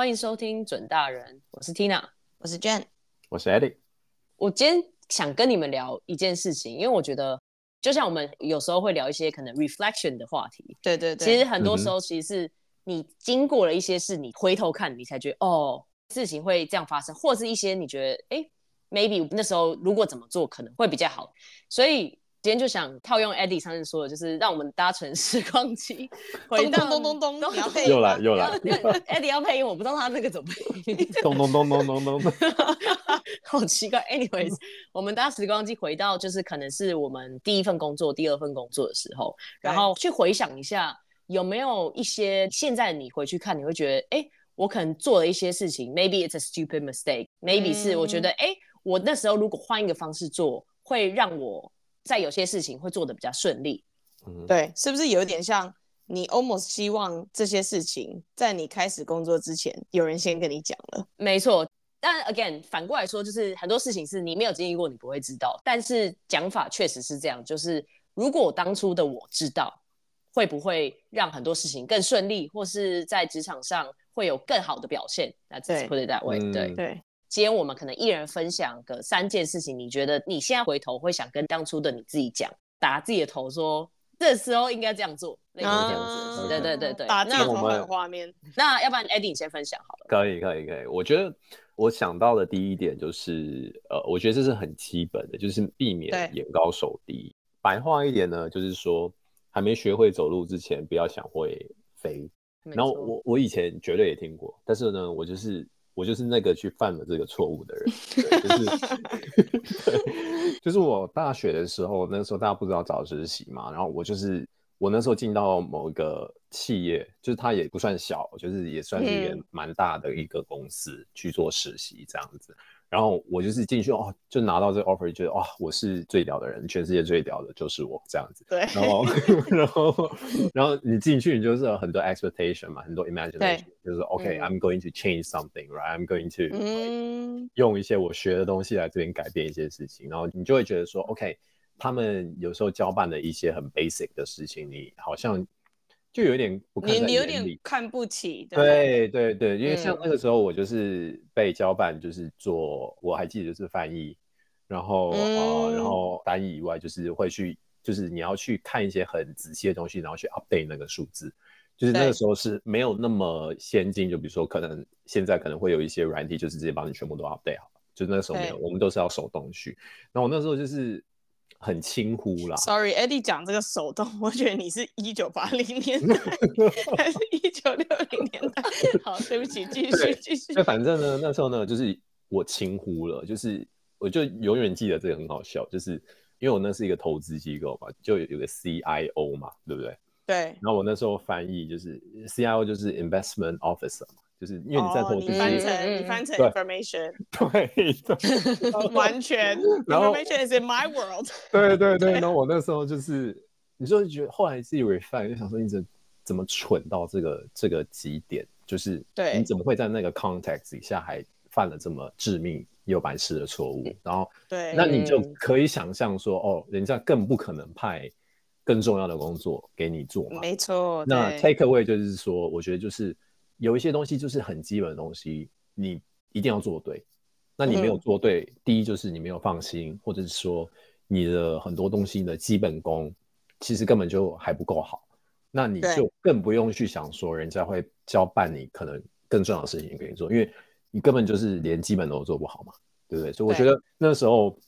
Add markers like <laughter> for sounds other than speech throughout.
欢迎收听准大人，我是 Tina，我是 Jen，我是 Eddie。我今天想跟你们聊一件事情，因为我觉得，就像我们有时候会聊一些可能 reflection 的话题，对对对，其实很多时候其实是你经过了一些事，你回头看，你才觉得哦，事情会这样发生，或是一些你觉得哎，maybe 那时候如果怎么做可能会比较好，所以。今天就想套用 Eddie 上次说的，就是让我们搭乘时光机，<laughs> 回到咚咚咚咚咚，又来又来，<laughs> Eddie 要配音，我不知道他那个怎么配音，<laughs> 咚咚咚咚咚咚，好奇怪。Anyways，我们搭时光机回到就是可能是我们第一份工作、第二份工作的时候，然后去回想一下有没有一些现在你回去看你会觉得，哎，我可能做了一些事情，maybe it's a stupid mistake，maybe、嗯、是我觉得，哎，我那时候如果换一个方式做，会让我。在有些事情会做得比较顺利，嗯，对，是不是有点像你 almost 希望这些事情在你开始工作之前，有人先跟你讲了？没错，但 again 反过来说，就是很多事情是你没有经历过，你不会知道。但是讲法确实是这样，就是如果当初的我知道，会不会让很多事情更顺利，或是在职场上会有更好的表现？那这是 put it that way，对对。对今天我们可能一人分享个三件事情，你觉得你现在回头会想跟当初的你自己讲，打自己的头说，这时候应该这样做，类似这样子。对对对对，打那我们画面。那要不然 Eddie 你先分享好了。可以可以可以，我觉得我想到的第一点就是，呃，我觉得这是很基本的，就是避免眼高手低。白话一点呢，就是说还没学会走路之前，不要想会飞。然后我我以前绝对也听过，但是呢，我就是。我就是那个去犯了这个错误的人，就是 <laughs> 就是我大学的时候，那个时候大家不知道找实习嘛，然后我就是我那时候进到某一个企业，就是它也不算小，就是也算是一个蛮大的一个公司去做实习这样子。然后我就是进去哦，就拿到这个 offer，觉得哇，我是最屌的人，全世界最屌的就是我这样子。对。然后，<laughs> 然后，然后你进去，你就是有很多 expectation 嘛，很多 imagination，就是 OK，I'm、okay, 嗯、going to change something，right？I'm going to、嗯、用一些我学的东西来这边改变一些事情。然后你就会觉得说，OK，他们有时候交办的一些很 basic 的事情，你好像。就有点不看，你有点看不起。对对对，因为像那个时候我就是被交办，就是做，我还记得就是翻译，然后、嗯、呃，然后翻译以外就是会去，就是你要去看一些很仔细的东西，然后去 update 那个数字，就是那个时候是没有那么先进，就比如说可能现在可能会有一些软体，就是直接帮你全部都 update 好，就那个时候没有，我们都是要手动去。然后我那时候就是。很轻忽啦。Sorry，Eddie 讲这个手动，<laughs> 我觉得你是一九八零年代 <laughs> 还是一九六零年代？<laughs> 好，对不起，继续继续。那反正呢，那时候呢，就是我轻忽了，就是我就永远记得这个很好笑，就是因为我那是一个投资机构嘛，就有有个 CIO 嘛，对不对？对。然后我那时候翻译就是 CIO 就是 Investment Officer 嘛。就是因为你在投资，你翻成你翻成 information，<laughs> 对，对 <laughs> 完全 <laughs> information is in my world。对对对，然后我那时候就是，你就觉得后来自己 refine，就想说你怎怎么蠢到这个这个极点，就是对，你怎么会在那个 context 底下还犯了这么致命又白痴的错误？然后对，那你就可以想象说，哦，人家更不可能派更重要的工作给你做嘛。没错，那 take away 就是说，我觉得就是。有一些东西就是很基本的东西，你一定要做对。那你没有做对，嗯、第一就是你没有放心，或者是说你的很多东西的基本功其实根本就还不够好。那你就更不用去想说人家会交办你可能更重要的事情给你做，因为你根本就是连基本都做不好嘛，对不对？所以我觉得那时候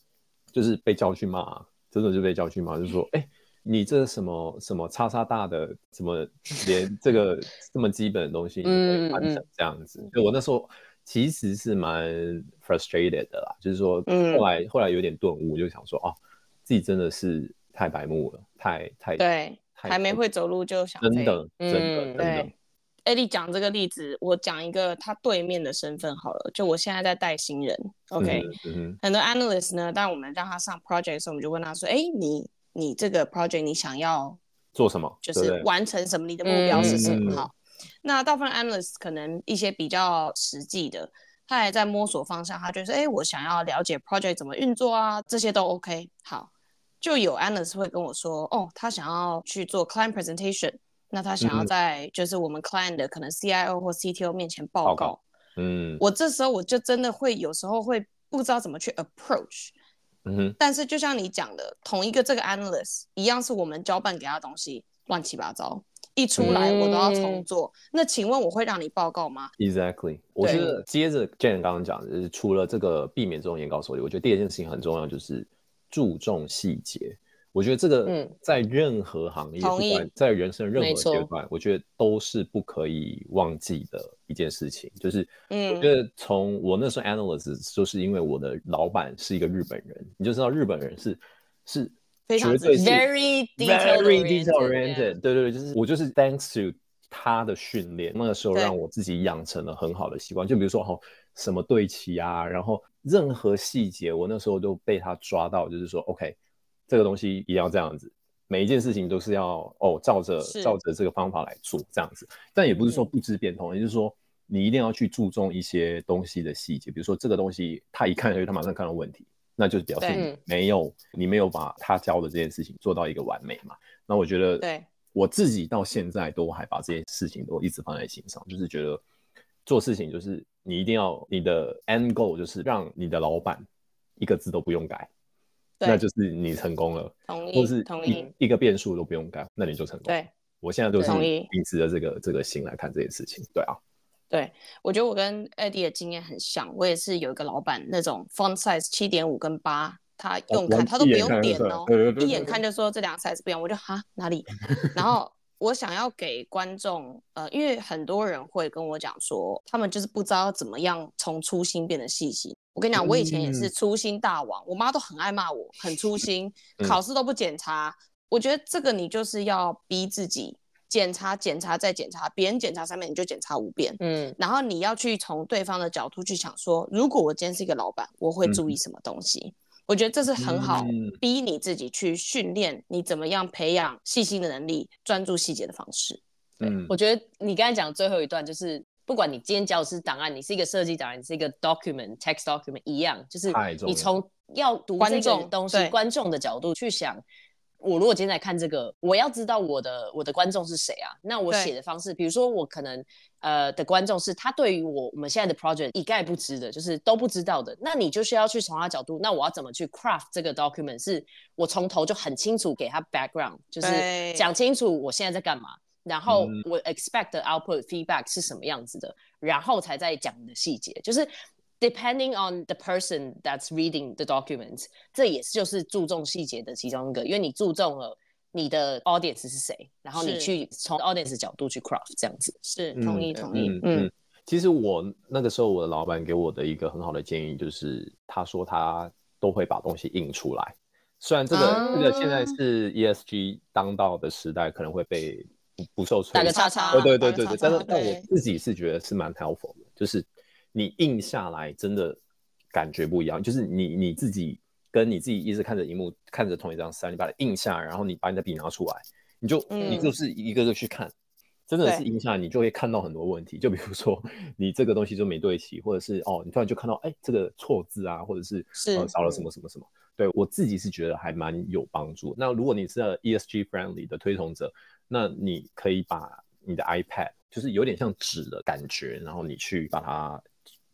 就是被叫去骂，真的就被叫去骂，就是说，<laughs> 哎。你这什么什么叉叉大的，什么连这个这么基本的东西你可以完成这样子？就、嗯嗯、我那时候其实是蛮 frustrated 的啦，就是说后来、嗯、后来有点顿悟，就想说哦，自己真的是太白目了，太太对，还没会走路就想真的真的真的。对，Eddie 讲这个例子，我讲一个他对面的身份好了，就我现在在带新人，OK，、嗯嗯、很多 analyst 呢，当我们让他上 project 的时候，我们就问他说，哎，你。你这个 project 你想要做什么？就是完成什么？你的目标是什么？好，那大部分 analyst 可能一些比较实际的，他还在摸索方向，他觉得说，哎，我想要了解 project 怎么运作啊，这些都 OK。好，就有 analyst 会跟我说，哦，他想要去做 client presentation，那他想要在就是我们 client 的可能 CIO 或 CTO 面前报告，报告嗯，我这时候我就真的会有时候会不知道怎么去 approach，嗯哼，但是就像你讲的，同一个这个 analyst 一样是我们交办给他的东西乱七八糟。一出来我都要重做，嗯、那请问我会让你报告吗？Exactly，我觉得接着 j a n 刚刚讲的，就是除了这个避免这种眼高手低，我觉得第二件事情很重要，就是注重细节。我觉得这个在任何行业，不管在人生任何阶段，我觉得都是不可以忘记的一件事情。就是，我觉得从我那时候 analyst，就是因为我的老板是一个日本人，你就知道日本人是是。绝对是 very very detail oriented，对对对，就是我就是 thanks to 他的训练，那个时候让我自己养成了很好的习惯。就比如说，哦，什么对齐啊，然后任何细节，我那时候都被他抓到，就是说，OK，这个东西一定要这样子，每一件事情都是要哦，照着照着这个方法来做这样子。但也不是说不知变通，也就是说，你一定要去注重一些东西的细节，比如说这个东西他一看，他马上看到问题。那就是表示你没有，你没有把他教的这件事情做到一个完美嘛。那我觉得，对我自己到现在都还把这件事情都一直放在心上，就是觉得做事情就是你一定要你的 end goal 就是让你的老板一个字都不用改，那就是你成功了。同意，或是一一个变数都不用改，那你就成功。对，我现在就是秉持着这个这个心来看这件事情。对啊。对，我觉得我跟 Eddie 的经验很像，我也是有一个老板，那种 font size 七点五跟八，他用看他都不用点哦，一眼看就说这两个 size 不一样，我就哈哪里？<laughs> 然后我想要给观众，呃，因为很多人会跟我讲说，他们就是不知道怎么样从粗心变得细心。我跟你讲，我以前也是粗心大王，我妈都很爱骂我，很粗心，<laughs> 考试都不检查。我觉得这个你就是要逼自己。检查、检查再检查，别人检查三遍，你就检查五遍。嗯，然后你要去从对方的角度去想说，如果我今天是一个老板，我会注意什么东西？嗯、我觉得这是很好逼你自己去训练你怎么样培养细心的能力、专注细节的方式。对，嗯、我觉得你刚才讲的最后一段，就是不管你今天教的是档案，你是一个设计档案，你是一个 document text document 一样，就是你从要读这个东西观众的角度去想。我如果今天来看这个，我要知道我的我的观众是谁啊？那我写的方式，比如说我可能呃的观众是他对于我我们现在的 project 一概不知的，就是都不知道的。那你就需要去从他角度，那我要怎么去 craft 这个 document？是我从头就很清楚给他 background，就是讲清楚我现在在干嘛，然后我 expect the output feedback 是什么样子的，然后才在讲你的细节，就是。Depending on the person that's reading the documents，这也是就是注重细节的其中一个，因为你注重了你的 audience 是谁，然后你去从 audience 角度去 craft 这样子。是，同意同意。嗯嗯，嗯。其实我那个时候我的老板给我的一个很好的建议就是，他说他都会把东西印出来。虽然这个、啊、这个现在是 ESG 当道的时代，可能会被不，不受吹。打个叉叉。对对对对对。但是但我自己是觉得是蛮 helpful 的，就是。你印下来真的感觉不一样，就是你你自己跟你自己一直看着荧幕，看着同一张 slide，你把它印下来，然后你把你的笔拿出来，你就、嗯、你就是一个个去看，真的是印下来，你就会看到很多问题。就比如说你这个东西就没对齐，或者是哦，你突然就看到哎这个错字啊，或者是是、呃、少了什么什么什么。对我自己是觉得还蛮有帮助。那如果你是 ESG friendly 的推崇者，那你可以把你的 iPad 就是有点像纸的感觉，然后你去把它。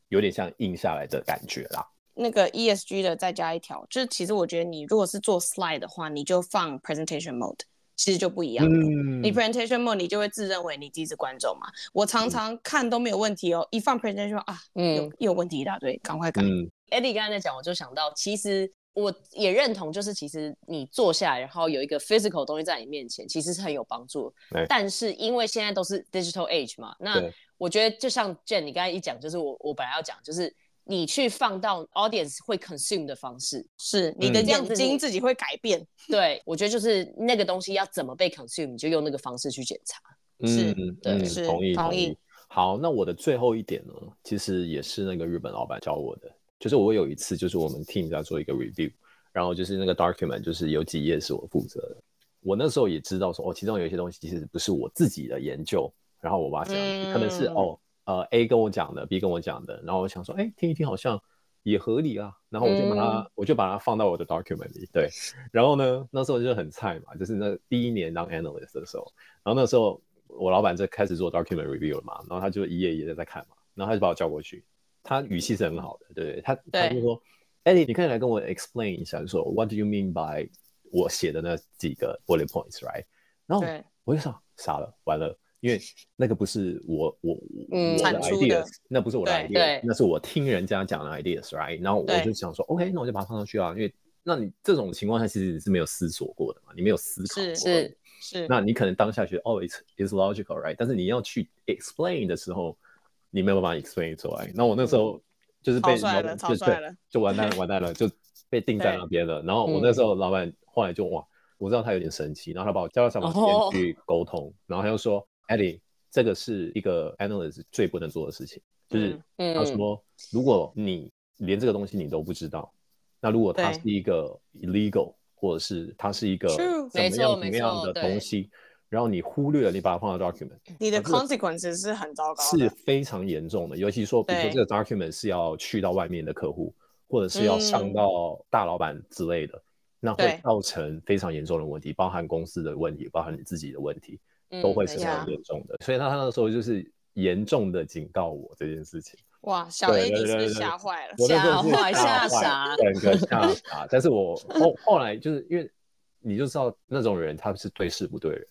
有点像印下来的感觉啦。那个 ESG 的再加一条，就是其实我觉得你如果是做 slide 的话，你就放 presentation mode，其实就不一样了。嗯、你 presentation mode 你就会自认为你自己是观众嘛。我常常看都没有问题哦，嗯、一放 presentation 啊，嗯，有有问题一大堆，赶快改。嗯、Eddie 刚才在讲，我就想到，其实我也认同，就是其实你坐下来，然后有一个 physical 东西在你面前，其实是很有帮助。欸、但是因为现在都是 digital age 嘛，那我觉得就像 Jen 你刚才一讲，就是我我本来要讲，就是你去放到 audience 会 consume 的方式，是你的眼睛自己会改变。对，我觉得就是那个东西要怎么被 consume，你就用那个方式去检查。是，嗯、对，嗯、是同意同意。好，那我的最后一点呢，其实也是那个日本老板教我的，就是我有一次就是我们 team 在做一个 review，然后就是那个 document 就是有几页是我负责的，我那时候也知道说哦，其中有一些东西其实不是我自己的研究。然后我把它想，可能是哦，呃，A 跟我讲的，B 跟我讲的，然后我想说，哎，听一听好像也合理啊。然后我就把它，嗯、我就把它放到我的 document 里。对，然后呢，那时候就很菜嘛，就是那第一年当 analyst 的时候，然后那时候我老板就开始做 document review 了嘛，然后他就一页一页的在看嘛，然后他就把我叫过去，他语气是很好的，对？他他就说，Eddie，你可以来跟我 explain 一下，就说 What do you mean by 我写的那几个 bullet points，right？然后我就想傻了，完了。因为那个不是我我我的 ideas，那不是我的 idea，那是我听人家讲的 ideas，right？然后我就想说，OK，那我就把它放上去啊。因为那你这种情况下其实你是没有思索过的嘛，你没有思考过，是是是。那你可能当下觉得哦，it's it's logical，right？但是你要去 explain 的时候，你没有办法 explain 出来。那我那时候就是被老板就对，就完蛋了，<laughs> 完蛋了，就被定在那边了。然后我那时候老板后来就哇，我知道他有点生气，然后他把我叫到上面去沟通，然后他又说。Eddie，这个是一个 analyst 最不能做的事情，就是他说，如果你连这个东西你都不知道，那如果它是一个 illegal，或者是它是一个怎么样怎么样的东西，然后你忽略了，你把它放到 document，你的 consequences 是很糟糕，是非常严重的。尤其说，比如说这个 document 是要去到外面的客户，或者是要上到大老板之类的，那会造成非常严重的问题，包含公司的问题，包含你自己的问题。都会是非常严重的，嗯、所以他他那个时候就是严重的警告我这件事情。哇，小 A 你是吓坏了？吓坏吓傻，<laughs> 整个吓傻。但是我后后来就是因为你就知道那种人他是对事不对人，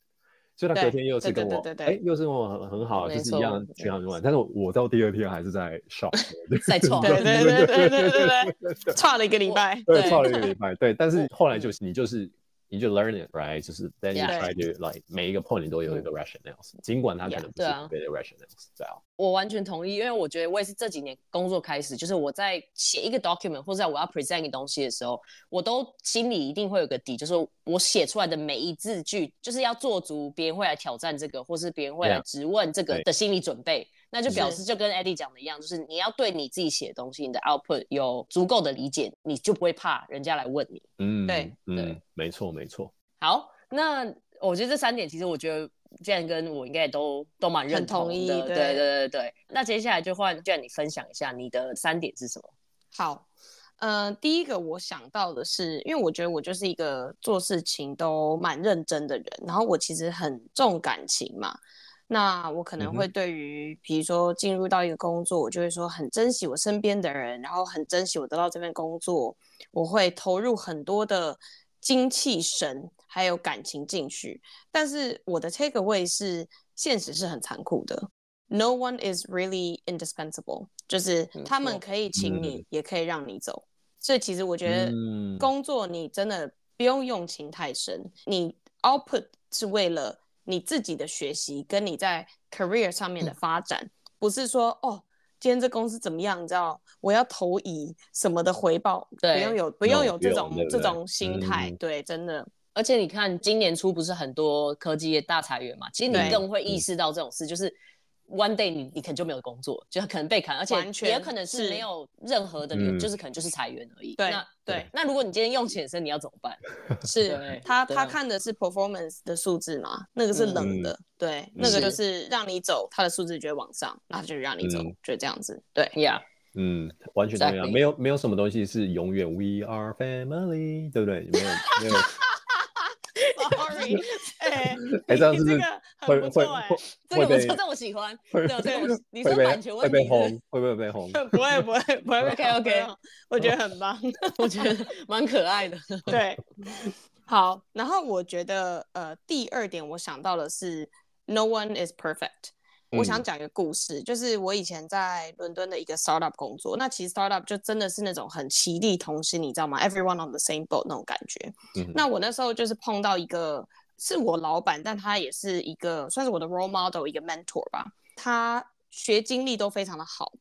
所以他隔天又是跟我，哎，又是跟我很很好，就是一样去他们玩。但是我到第二天还是在 <laughs> shock，<laughs> 在错，对对对对对对，差了一个礼拜，对，差了一个礼拜，对。但是后来就是你就是。你就 learn it right，就是 then you try to like 每一个 point 你都有一个 rationale，尽管它可能不是特别的 rationale，这样。 我完全同意，因为我觉得我也是这几年工作开始，就是我在写一个 document 或者在我要 present 一个东西的时候，我都心里一定会有个底，就是我写出来的每一字句，就是要做足别人会来挑战这个，或是别人会来质问这个的心理准备。那就表示就跟 Eddie 讲的一样，就是你要对你自己写的东西，你的 output 有足够的理解，你就不会怕人家来问你。嗯，对，嗯，没错，没错。好，那我觉得这三点其实我觉得 Jen 跟我应该也都都蛮认同的。对对对对。那接下来就换 Jen 你分享一下你的三点是什么？好，呃，第一个我想到的是，因为我觉得我就是一个做事情都蛮认真的人，然后我其实很重感情嘛。那我可能会对于，比如说进入到一个工作，我就会说很珍惜我身边的人，然后很珍惜我得到这份工作，我会投入很多的精气神还有感情进去。但是我的 take away 是，现实是很残酷的，no one is really indispensable，就是他们可以请你，也可以让你走。所以其实我觉得工作你真的不用用情太深，你 output 是为了。你自己的学习跟你在 career 上面的发展，嗯、不是说哦，今天这公司怎么样？你知道，我要投以什么的回报？对，不用有，不用有这种有这种心态。嗯、对，真的。而且你看，今年初不是很多科技业大裁员嘛？其实你更会意识到这种事，就是。One day 你你可能就没有工作，就可能被砍，而且也有可能是没有任何的，就是可能就是裁员而已。对，那对，那如果你今天用钱生，你要怎么办？<laughs> 是他他看的是 performance 的数字嘛？那个是冷的，对，那个就是让你走，他的数字就会往上，那就让你走，就这样子。对呀，嗯，完全一样，没有没有什么东西是永远 We are family，对不对？没有没有。Sorry，<laughs> 哎，<laughs> 哎，这样是不是会会会这个不错，这我喜欢。对对，你说版权问题会被轰，<laughs> 会不会被红？不会不会不会。OK OK，我觉得很棒，我觉得蛮可爱的。对，好。然后我觉得呃，第二点我想到的是，No one is perfect。我想讲一个故事，嗯、就是我以前在伦敦的一个 startup 工作。那其实 startup 就真的是那种很其利同心，你知道吗？Everyone on the same boat 那种感觉。嗯、那我那时候就是碰到一个是我老板，但他也是一个算是我的 role model，一个 mentor 吧。他学经历都非常的好。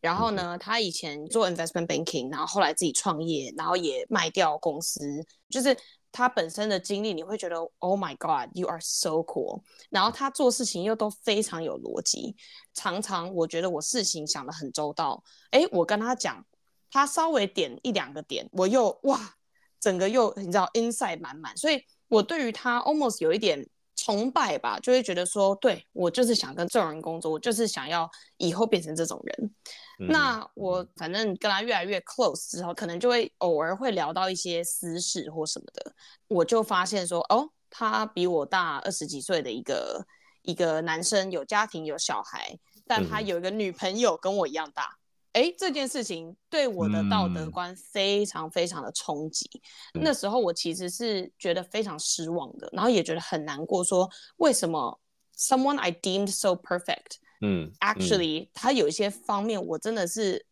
然后呢，嗯、他以前做 investment banking，然后后来自己创业，然后也卖掉公司，就是。他本身的经历，你会觉得 Oh my God, you are so cool。然后他做事情又都非常有逻辑，常常我觉得我事情想的很周到。哎，我跟他讲，他稍微点一两个点，我又哇，整个又你知道 insight 满满。所以我对于他 almost 有一点崇拜吧，就会觉得说，对，我就是想跟这种人工作，我就是想要以后变成这种人。嗯、那我反正跟他越来越 close 之后，可能就会偶尔会聊到一些私事或什么的，我就发现说，哦，他比我大二十几岁的一个一个男生，有家庭有小孩，但他有一个女朋友跟我一样大。哎，这件事情对我的道德观非常非常的冲击。嗯、那时候我其实是觉得非常失望的，然后也觉得很难过，说为什么 someone I deemed so perfect，嗯，actually、嗯、他有一些方面我真的是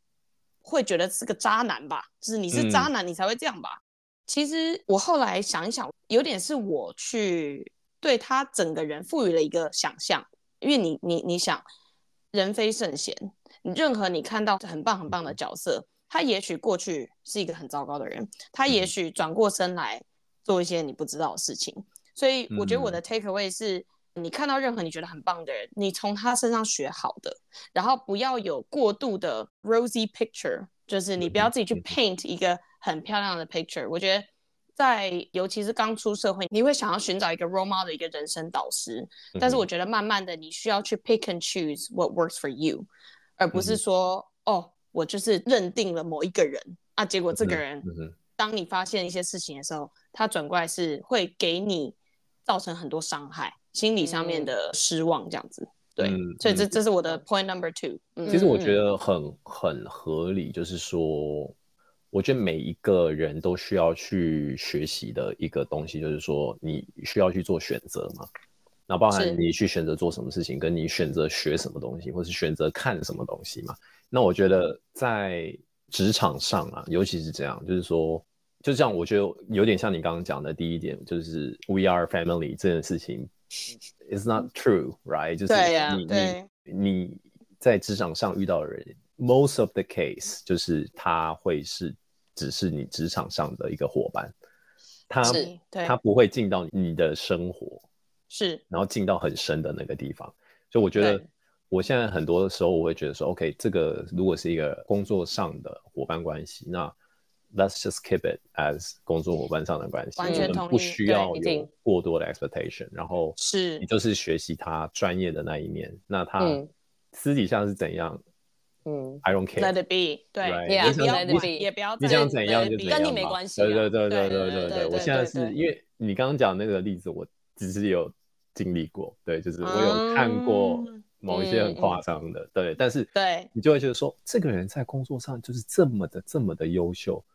会觉得是个渣男吧，就是你是渣男你才会这样吧。嗯、其实我后来想一想，有点是我去对他整个人赋予了一个想象，因为你你你想，人非圣贤。任何你看到很棒很棒的角色，他也许过去是一个很糟糕的人，他也许转过身来做一些你不知道的事情。所以我觉得我的 take away 是，你看到任何你觉得很棒的人，你从他身上学好的，然后不要有过度的 rosy picture，就是你不要自己去 paint 一个很漂亮的 picture。我觉得在尤其是刚出社会，你会想要寻找一个 role model 的一个人生导师，但是我觉得慢慢的你需要去 pick and choose what works for you。而不是说、嗯、哦，我就是认定了某一个人啊，结果这个人，嗯嗯、当你发现一些事情的时候，他转过来是会给你造成很多伤害，心理上面的失望，这样子。对，嗯、所以这这是我的 point number two。其实我觉得很很合理，就是说，我觉得每一个人都需要去学习的一个东西，就是说，你需要去做选择嘛。那包含你去选择做什么事情，跟你选择学什么东西，或是选择看什么东西嘛。那我觉得在职场上啊，尤其是这样，就是说，就这样，我觉得有点像你刚刚讲的第一点，就是 we are family 这件事情，is not true，right？就是你你你在职场上遇到的人，most of the case 就是他会是只是你职场上的一个伙伴，他他不会进到你的生活。是，然后进到很深的那个地方，所以我觉得我现在很多的时候，我会觉得说，OK，这个如果是一个工作上的伙伴关系，那 Let's just keep it as 工作伙伴上的关系，完全同意，不需要有过多的 expectation，然后是。你就是学习他专业的那一面，那他私底下是怎样，嗯，I don't care，Let it be，对，也不要 Let it be，也不要你想怎样就怎样，跟你没关系，对对对对对对对，我现在是因为你刚刚讲那个例子，我只是有。经历过，对，就是我有看过某一些很夸张的，嗯、对，但是对。你就会觉得说，这个人在工作上就是这么的这么的优秀，对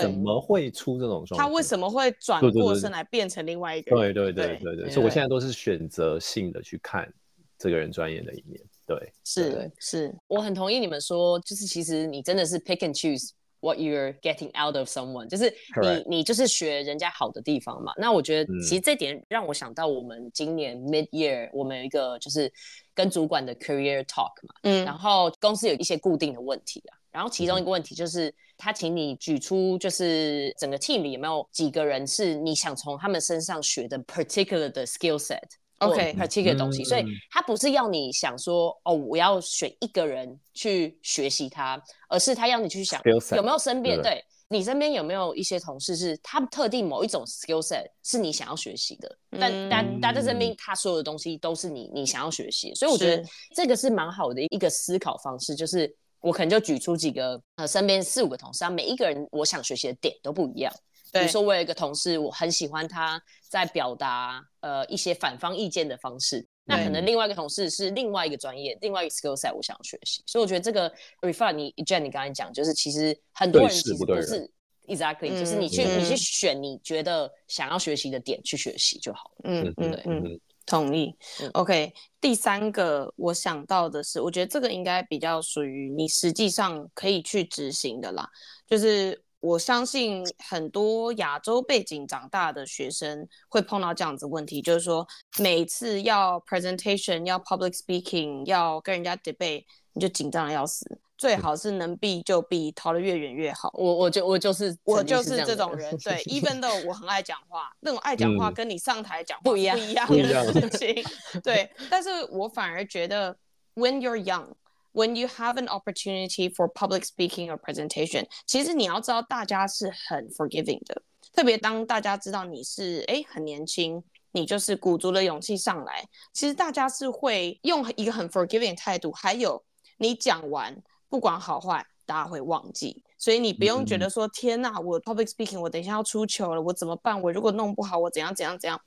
怎么会出这种状况？他为什么会转过身来变成另外一个人？对对对对对，所以我现在都是选择性的去看这个人专业的一面，对，是对是，我很同意你们说，就是其实你真的是 pick and choose。What you're getting out of someone，就是你.你就是学人家好的地方嘛。那我觉得其实这点让我想到，我们今年 mid year 我们有一个就是跟主管的 career talk 嘛。嗯。然后公司有一些固定的问题啊，然后其中一个问题就是他请你举出，就是整个 team 里有没有几个人是你想从他们身上学的 particular 的 skill set。OK，particular 东西，所以他不是要你想说哦，我要选一个人去学习他，而是他要你去想有没有身边对你身边有没有一些同事是他特定某一种 skill set 是你想要学习的，但但但这证明他所有的东西都是你你想要学习，所以我觉得这个是蛮好的一个思考方式，就是我可能就举出几个呃身边四五个同事啊，每一个人我想学习的点都不一样。比如说，我有一个同事，我很喜欢他在表达呃一些反方意见的方式。那可能另外一个同事是另外一个专业，另外一个 skill set，我想要学习。所以我觉得这个 refer 你 Jen，你刚才讲，就是其实很多人其实不是 exactly，就是你去你去选你觉得想要学习的点去学习就好了。嗯嗯嗯，同意。OK，第三个我想到的是，我觉得这个应该比较属于你实际上可以去执行的啦，就是。我相信很多亚洲背景长大的学生会碰到这样子问题，就是说每次要 presentation、要 public speaking、要跟人家 debate，你就紧张的要死，最好是能避就避，逃得越远越好。我我就我就是我就是这种人，<laughs> 对，even though 我很爱讲话，那种爱讲话跟你上台讲不一样不一样 <laughs> 的事情，对，但是我反而觉得 when you're young。When you have an opportunity for public speaking or presentation，其实你要知道大家是很 forgiving 的，特别当大家知道你是诶很年轻，你就是鼓足了勇气上来，其实大家是会用一个很 forgiving 态度，还有你讲完不管好坏，大家会忘记，所以你不用觉得说、嗯、天呐，我 public speaking 我等一下要出糗了，我怎么办？我如果弄不好，我怎样怎样怎样？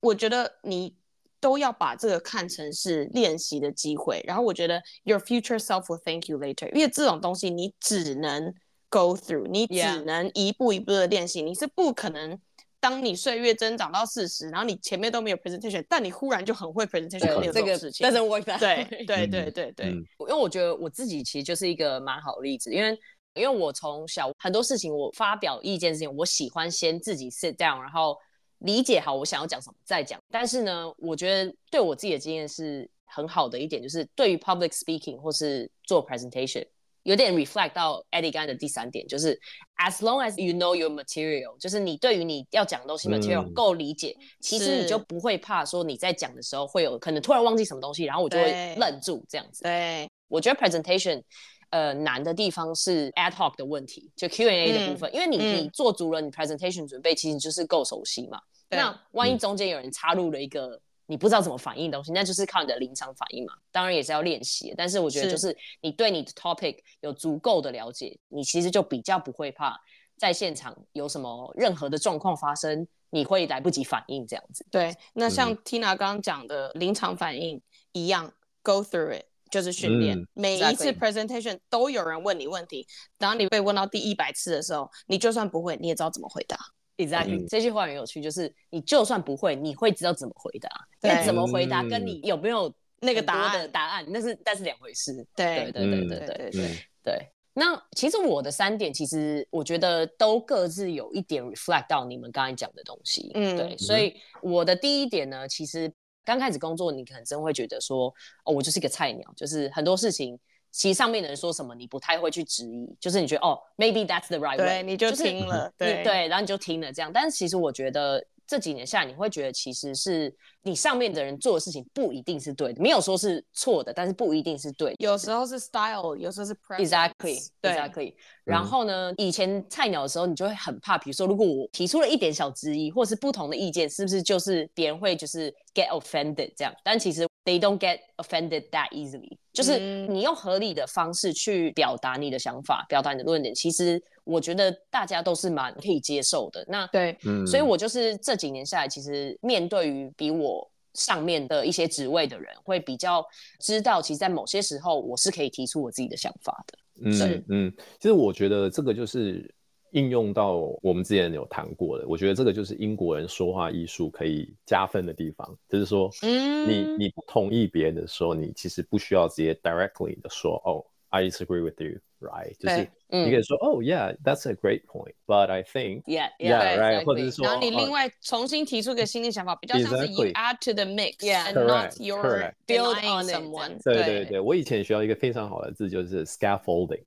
我觉得你。都要把这个看成是练习的机会，然后我觉得 your future self will thank you later，因为这种东西你只能 go through，你只能一步一步的练习.你是不可能当你岁月增长到四十，然后你前面都没有 presentation，但你忽然就很会 presentation 这个事情，但是 work that <laughs> 对 <laughs> 对对对对，因为我觉得我自己其实就是一个蛮好的例子，因为因为我从小很多事情我发表意见事情，我喜欢先自己 sit down，然后。理解好我想要讲什么再讲，但是呢，我觉得对我自己的经验是很好的一点，就是对于 public speaking 或是做 presentation，有点 reflect 到 Eddie 刚才的第三点，就是 as long as you know your material，就是你对于你要讲的东西 material 够理解，嗯、其实你就不会怕说你在讲的时候会有可能突然忘记什么东西，然后我就会愣住这样子。对，我觉得 presentation。呃，难的地方是 ad hoc 的问题，就 Q&A 的部分，嗯、因为你、嗯、你做足了你 presentation 准备，其实就是够熟悉嘛。对那万一中间有人插入了一个你不知道怎么反应的东西，嗯、那就是靠你的临场反应嘛。当然也是要练习，但是我觉得就是你对你的 topic 有足够的了解，你其实就比较不会怕在现场有什么任何的状况发生，你会来不及反应这样子。对，那像 Tina 刚刚讲的临场反应一样、嗯、，go through it。就是训练，嗯、每一次 presentation 都有人问你问题，当你被问到第一百次的时候，你就算不会，你也知道怎么回答。exactly 这句话很有趣就是你就算不会你会知道怎么回答那怎么回答跟你有没有那个答案答案那是那是两回事。对对对对对对对那其实我的三点其实我觉得都各自有一点 reflect 到你们刚才讲的东西嗯对。所以我的第一点呢其实刚开始工作你可能真会觉得说哦我就是一个菜鸟就是很多事情其实上面的人说什么，你不太会去质疑，就是你觉得，哦，maybe that's the right way，你就听了，就是、对对，然后你就听了这样。但是其实我觉得。这几年下来，你会觉得其实是你上面的人做的事情不一定是对的，没有说是错的，但是不一定是对的。有时候是 style，有时候是 presence，exactly，exactly。对 exactly. 然后呢，嗯、以前菜鸟的时候，你就会很怕，比如说如果我提出了一点小质疑，或是不同的意见，是不是就是别人会就是 get offended 这样？但其实 they don't get offended that easily，就是你用合理的方式去表达你的想法，表达你的论点，其实。我觉得大家都是蛮可以接受的。那对，嗯，所以我就是这几年下来，其实面对于比我上面的一些职位的人，会比较知道，其实，在某些时候，我是可以提出我自己的想法的。嗯是嗯，其实我觉得这个就是应用到我们之前有谈过的。我觉得这个就是英国人说话艺术可以加分的地方，就是说，嗯，你你不同意别人的时候，你其实不需要直接 directly 的说，哦 ，I disagree with you。Right，就是你可以说，Oh yeah，that's a great point，but I think，yeah，yeah，right，或者是说，然后你另外重新提出一个新的想法，比较像是 you add to the mix，and not your build on someone。对对对，我以前学到一个非常好的字，就是 scaffolding。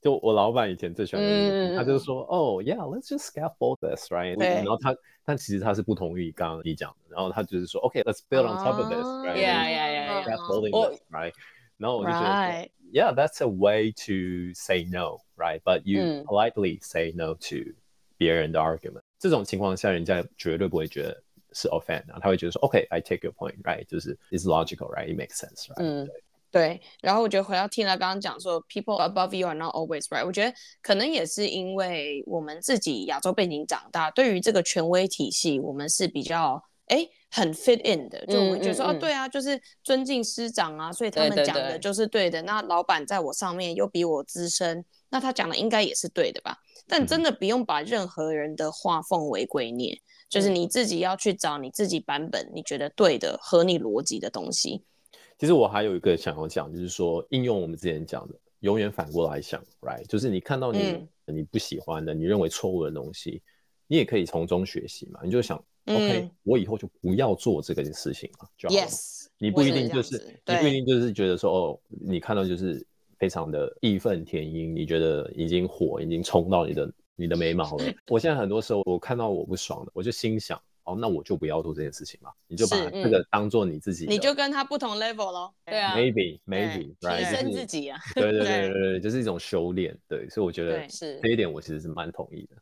就我老板以前最喜欢的，他就是说，Oh yeah，let's just scaffold this，right？然后他，但其实他是不同意刚刚你讲的，然后他就是说，OK，let's build on top of this，right？Yeah，yeah，yeah，scaffolding this，right？然后我就 觉得。Yeah, that's a way to say no, right? But you politely say no to 别人的 argument。这种情况下，人家绝对不会觉得是 offend 啊，他会觉得说，OK, I take your point, right? 就是 is logical, right? It makes sense, right? 嗯，对。然后我觉得回到 Tina 刚刚讲说，people above you are not always right。我觉得可能也是因为我们自己亚洲背景长大，对于这个权威体系，我们是比较哎。 很 fit in 的，就我们觉得说，哦、嗯嗯嗯啊，对啊，就是尊敬师长啊，所以他们讲的就是对的。对对对，那老板在我上面又比我资深，那他讲的应该也是对的吧？但真的不用把任何人的话奉为圭臬，嗯、就是你自己要去找你自己版本你觉得对的、合你逻辑的东西。其实我还有一个想要讲，就是说应用我们之前讲的，永远反过来想，right？就是你看到你、嗯、你不喜欢的、你认为错误的东西，你也可以从中学习嘛，你就想。OK，、嗯、我以后就不要做这个事情了，就好了。Yes，你不一定就是，是你不一定就是觉得说，哦，你看到就是非常的义愤填膺，你觉得已经火已经冲到你的你的眉毛了。<laughs> 我现在很多时候我看到我不爽的，我就心想，哦，那我就不要做这件事情嘛。你就把这个当做你自己、嗯，你就跟他不同 level 咯。对啊，maybe maybe，提升自己啊。对对对 <laughs> 对对，就是一种修炼。对，所以我觉得是这一点，我其实是蛮同意的。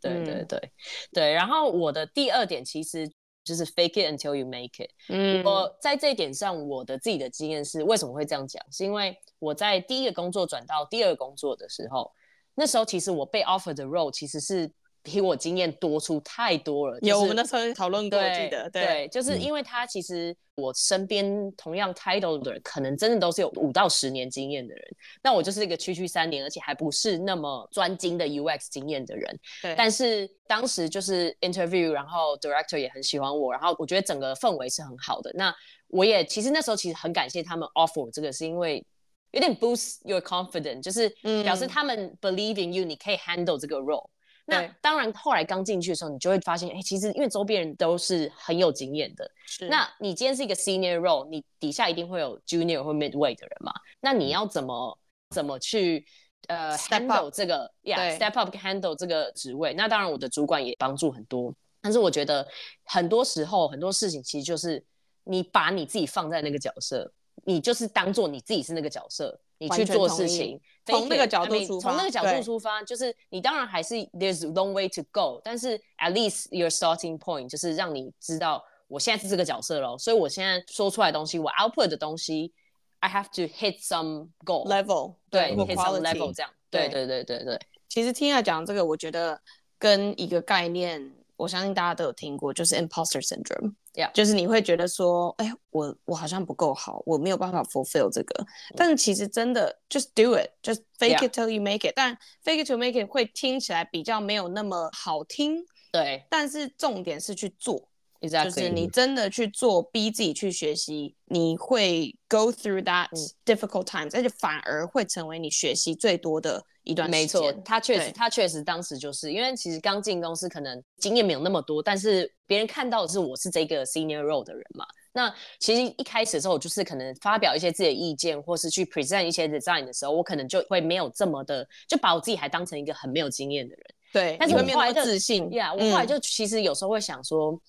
对对对对，然后我的第二点其实就是 fake it until you make it。嗯，我在这一点上，我的自己的经验是，为什么会这样讲？是因为我在第一个工作转到第二个工作的时候，那时候其实我被 offer 的 role 其实是。比我经验多出太多了，有、就是、我们那时候讨论过，对记得对，对，就是因为他其实我身边同样 title 的人，可能真的都是有五到十年经验的人，那我就是一个区区三年，而且还不是那么专精的 UX 经验的人。对，但是当时就是 interview，然后 director 也很喜欢我，然后我觉得整个氛围是很好的。那我也其实那时候其实很感谢他们 offer 这个，是因为有点 boost your confidence，就是表示他们 believe in you，你可以 handle 这个 role。那当然，后来刚进去的时候，你就会发现，哎、欸，其实因为周边人都是很有经验的。是。那你今天是一个 senior role，你底下一定会有 junior 或 midway 的人嘛？那你要怎么怎么去呃 handle 这个，yeah，step up handle 这个职位？那当然，我的主管也帮助很多。但是我觉得很多时候很多事情其实就是你把你自己放在那个角色，你就是当做你自己是那个角色。你去做事情，从那个角度出发，从那个角度出发，就是你当然还是 there's long way to go，但是 at least your starting point 就是让你知道我现在是这个角色咯，所以我现在说出来的东西，我 output 的东西，I have to hit some goal level，对，对，hit some level 这样，对对对对对。其实听他讲这个，我觉得跟一个概念。我相信大家都有听过，就是 imposter syndrome，Yeah. 就是你会觉得说，哎，我我好像不够好，我没有办法 fulfill 这个。但是其实真的，just do it，just fake it till you make it。但 fake it till you make it 会听起来比较没有那么好听，对。但是重点是去做，Exactly. 就是你真的去做，逼自己去学习，你会 go through that difficult times，而且反而会成为你学习最多的。一段没错，他确实，他确实当时就是因为其实刚进公司，可能经验没有那么多，但是别人看到的是我是这个 senior role 的人嘛。那其实一开始的时候，我就是可能发表一些自己的意见，或是去 present 一些 design 的时候，我可能就会没有这么的，就把我自己还当成一个很没有经验的人。对，但是我后来自信呀，yeah, 我后来就其实有时候会想说，嗯、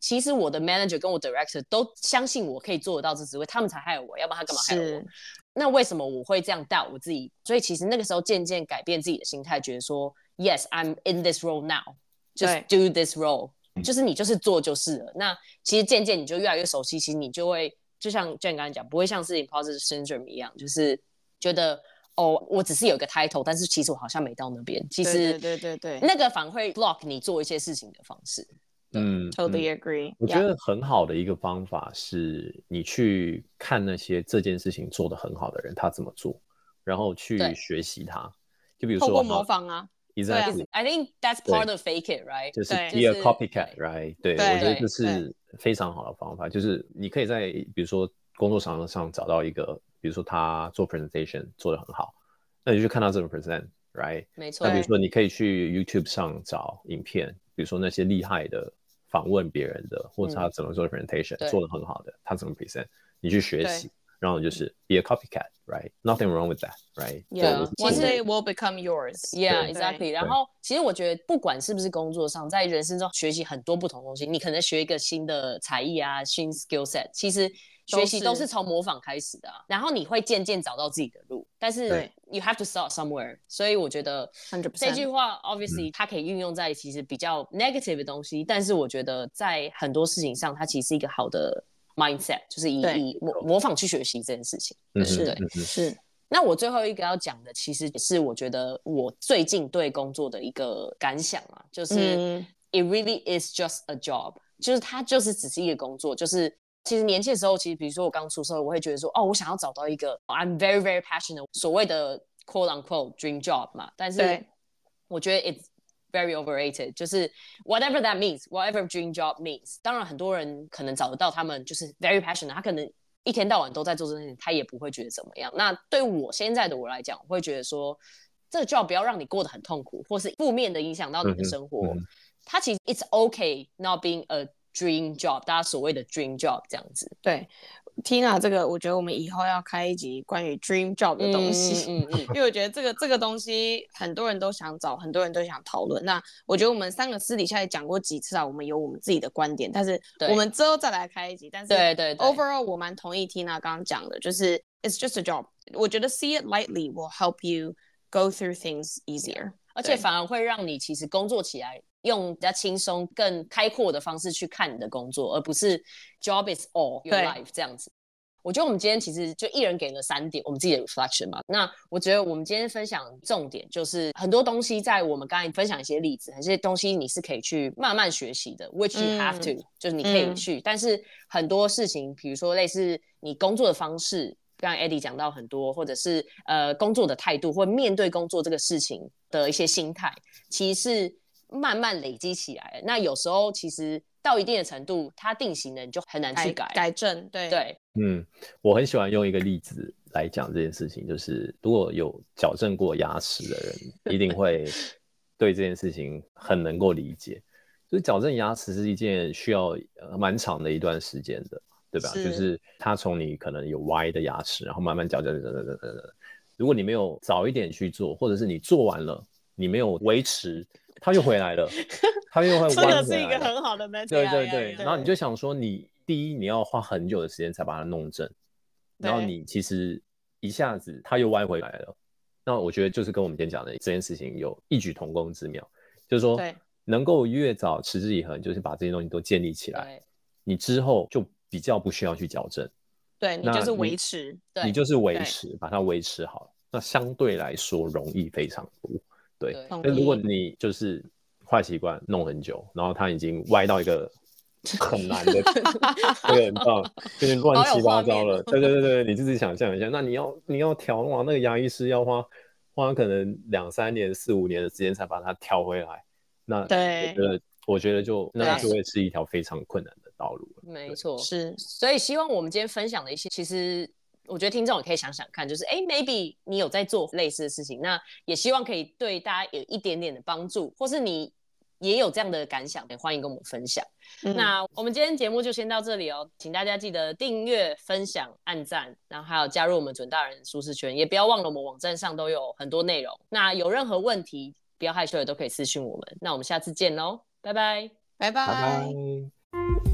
其实我的 manager 跟我 director 都相信我可以做得到这职位，他们才害我，要不然他干嘛害我？那为什么我会这样 doubt 我自己？所以其实那个时候渐渐改变自己的心态，觉得说，Yes，I'm in this role now，just do this role，就是你就是做就是了。那其实渐渐你就越来越熟悉，其实你就会就像 Jen 刚才讲，不会像是 imposter syndrome 一样，就是觉得哦，我只是有一个 title，但是其实我好像没到那边。其实对对对对，那个反而会 block 你做一些事情的方式。嗯，totally agree。我觉得很好的一个方法是你去看那些这件事情做得很好的人，他怎么做，然后去学习他。就比如说，透过模仿啊。Exactly。I think that's part of fake it, right？就是 be a copycat, right？对，我觉得这是非常好的方法。就是你可以在比如说工作场合上找到一个，比如说他做 presentation 做得很好，那你就去看他怎么 present，right？没错。那比如说你可以去 YouTube 上找影片，比如说那些厉害的。访问别人的，或者他怎么做 presentation，、嗯、做的很好的，他怎么 present，你去学习，然后就是 be a copycat，right？Nothing wrong with that，right？Yeah，one day will become yours。Yeah，exactly。然后其实我觉得，不管是不是工作上，在人生中学习很多不同东西，你可能学一个新的才艺啊，新 skill set，其实。学习都是从模仿开始的，啊，然后你会渐渐找到自己的路。但是 you have to start somewhere，所以我觉得这句话 obviously 它可以运用在其实比较 negative 的东西，嗯，但是我觉得在很多事情上，它其实是一个好的 mindset，就是以以模模仿去学习这件事情。嗯，是对，是。那我最后一个要讲的，其实也是我觉得我最近对工作的一个感想啊，就是 it really is just a job，就是它就是只是一个工作，就是。其实年轻的时候，其实比如说我刚出社会，我会觉得说，哦，我想要找到一个 I'm very very passionate 所谓的 quote unquote dream job 嘛。但是我觉得 it's very overrated，就是 whatever that means，whatever dream job means。当然很多人可能找得到他们就是 very passionate，他可能一天到晚都在做这件事情，他也不会觉得怎么样。那对我现在的我来讲，我会觉得说，这个 job 不要让你过得很痛苦，或是负面的影响到你的生活。嗯嗯、它其实 it's okay not being a Dream job，大家所谓的 dream job 这样子。对，Tina，这个我觉得我们以后要开一集关于 dream job 的东西，嗯嗯，嗯，<laughs> 因为我觉得这个这个东西很多人都想找，很多人都想讨论。那我觉得我们三个私底下也讲过几次啊，我们有我们自己的观点，但是我们之后再来开一集。但是对对对，overall 我蛮同意 Tina 刚刚讲的，就是 it's just a job。我觉得 see it lightly will help you go through things easier，而且反而会让你其实工作起来。用比较轻松、更开阔的方式去看你的工作，而不是 job is all your life 这样子。我觉得我们今天其实就一人给了三点我们自己的 reflection 嘛。那我觉得我们今天分享重点就是很多东西，在我们刚才分享一些例子，这些东西你是可以去慢慢学习的，which you have to，、嗯、就是你可以去。嗯、但是很多事情，比如说类似你工作的方式，刚才 Eddie 讲到很多，或者是呃工作的态度，或面对工作这个事情的一些心态，其实是慢慢累积起来。那有时候其实。到一定的程度，它定型了，你就很难去改改正。对对，嗯，我很喜欢用一个例子来讲这件事情，就是如果有矫正过牙齿的人，一定会 <laughs> 对这件事情很能够理解。就是矫正牙齿是一件需要蛮长的一段时间的，对吧？是就是它从你可能有歪的牙齿，然后慢慢矫正，等等等等。如果你没有早一点去做，或者是你做完了，你没有维持。他又回来了，<laughs> 他又会弯回来。这是一个很好的 method。对对对，然后你就想说，你第一你要花很久的时间才把它弄正，然后你其实一下子他又歪回来了。那我觉得就是跟我们今天讲的这件事情有异曲同工之妙，就是说能够越早持之以恒，就是把这些东西都建立起来，你之后就比较不需要去矫正。对，你就是维持，你就是维持，把它维持好，那相对来说容易非常多。对，那如果你就是坏习惯弄很久，然后它已经歪到一个 <laughs> 很难的，<laughs> 对，很棒，就是乱七八糟了。对对对对，你自己想象一下，那你要你要调哇，那个牙医师要花花可能两三年、四五年的时间才把它调回来。那对，我觉得我觉得就那就会是一条非常困难的道路。没错，是。所以希望我们今天分享的一些，其实。我觉得听众也可以想想看，就是哎，maybe 你有在做类似的事情，那也希望可以对大家有一点点的帮助，或是你也有这样的感想，也欢迎跟我们分享。嗯、那我们今天节目就先到这里哦，请大家记得订阅、分享、按赞，然后还有加入我们准大人舒适圈，也不要忘了我们网站上都有很多内容。那有任何问题，不要害羞的都可以私讯我们。那我们下次见喽，拜拜，拜拜。拜拜。